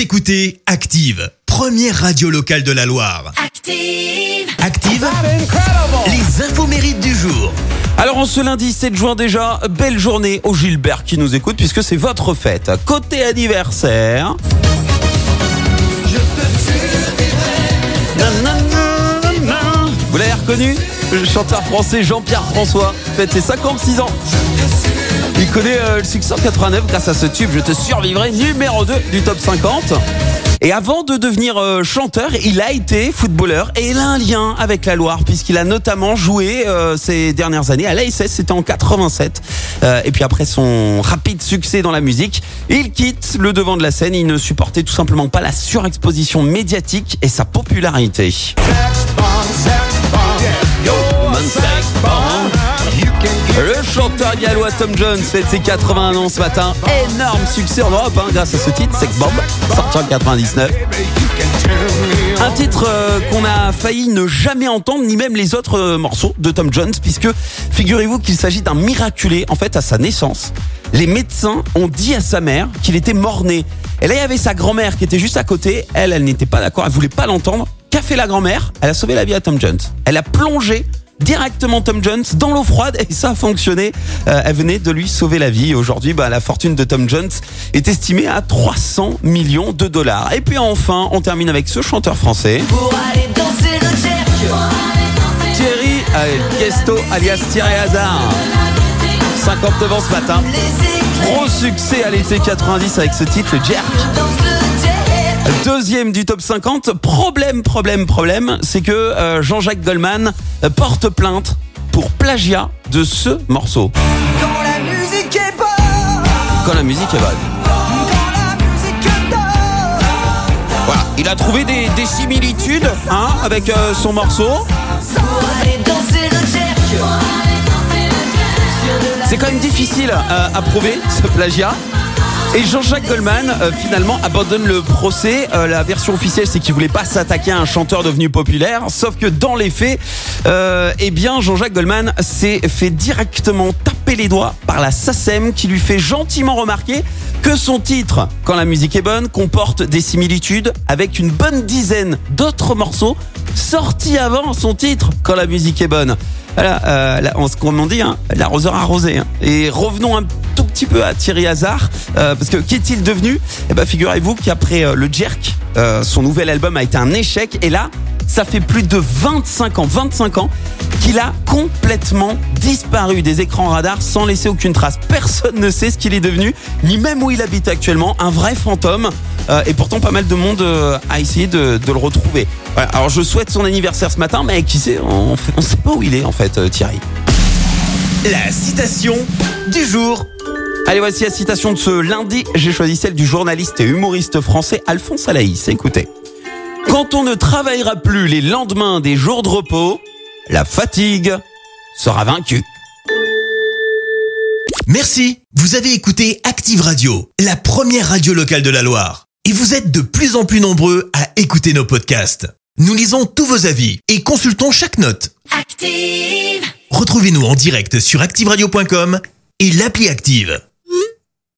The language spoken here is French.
Vous écoutez Active, première radio locale de la Loire. Active. Active, les infos mérites du jour. Alors en ce lundi 7 juin déjà, belle journée au Gilbert qui nous écoute puisque c'est votre fête. Côté anniversaire. Vous l'avez reconnu? Le chanteur français Jean-Pierre François fête ses 56 ans. Il connaît euh, le succès en 89 grâce à ce tube Je te survivrai numéro 2 du top 50. Et avant de devenir euh, chanteur, il a été footballeur et il a un lien avec la Loire puisqu'il a notamment joué euh, ces dernières années à l'ASS, c'était en 87. Euh, et puis après son rapide succès dans la musique, il quitte le devant de la scène. Il ne supportait tout simplement pas la surexposition médiatique et sa popularité. Le chanteur gallois Tom Jones fête ses 81 ans ce matin. Énorme succès en Europe hein, grâce à ce titre, Sex Bomb, sorti en 99. Un titre euh, qu'on a failli ne jamais entendre, ni même les autres euh, morceaux de Tom Jones, puisque figurez-vous qu'il s'agit d'un miraculé. En fait, à sa naissance, les médecins ont dit à sa mère qu'il était mort-né. Et là, il y avait sa grand-mère qui était juste à côté. Elle, elle n'était pas d'accord, elle voulait pas l'entendre. Qu'a fait la grand-mère? Elle a sauvé la vie à Tom Jones. Elle a plongé directement Tom Jones dans l'eau froide et ça a fonctionné. Euh, elle venait de lui sauver la vie. Aujourd'hui, bah, la fortune de Tom Jones est estimée à 300 millions de dollars. Et puis enfin, on termine avec ce chanteur français. Pour aller danser le jerk. Thierry Gesto alias Thierry Hazard. 59 ans ce matin. Gros succès à l'été 90 avec ce titre, le jerk. Deuxième du top 50. Problème, problème, problème, c'est que euh, Jean-Jacques Goldman euh, porte plainte pour plagiat de ce morceau. Quand la musique est bonne. Quand la musique est bonne. Voilà, il a trouvé des, des similitudes hein, avec euh, son morceau. C'est quand même difficile euh, à prouver ce plagiat. Et Jean-Jacques Goldman euh, finalement abandonne le procès. Euh, la version officielle, c'est qu'il voulait pas s'attaquer à un chanteur devenu populaire. Sauf que dans les faits, euh, eh bien Jean-Jacques Goldman s'est fait directement taper les doigts par la SACEM qui lui fait gentiment remarquer que son titre, Quand la musique est bonne, comporte des similitudes avec une bonne dizaine d'autres morceaux sortis avant son titre, Quand la musique est bonne. Voilà, là, on, dit, hein, l'arroseur arrosé. hein. Et revenons un tout petit peu à Thierry Hazard, euh, parce que qu'est-il devenu? Eh ben, figurez-vous qu'après euh, le Jerk, euh, son nouvel album a été un échec, et là, ça fait plus de 25 ans, 25 ans, qu'il a complètement disparu des écrans radars sans laisser aucune trace. Personne ne sait ce qu'il est devenu, ni même où il habite actuellement, un vrai fantôme. Et pourtant, pas mal de monde a essayé de, le retrouver. Alors, je souhaite son anniversaire ce matin, mais qui sait, on ne sait pas où il est en fait, Thierry. La citation du jour. Allez, voici la citation de ce lundi. J'ai choisi celle du journaliste et humoriste français Alphonse Alaïs. Écoutez. Quand on ne travaillera plus les lendemains des jours de repos, la fatigue sera vaincue. Merci. Vous avez écouté Active Radio, la première radio locale de la Loire. Et vous êtes de plus en plus nombreux à écouter nos podcasts. Nous lisons tous vos avis et consultons chaque note. Active. Retrouvez-nous en direct sur activeradio.com et l'appli Active.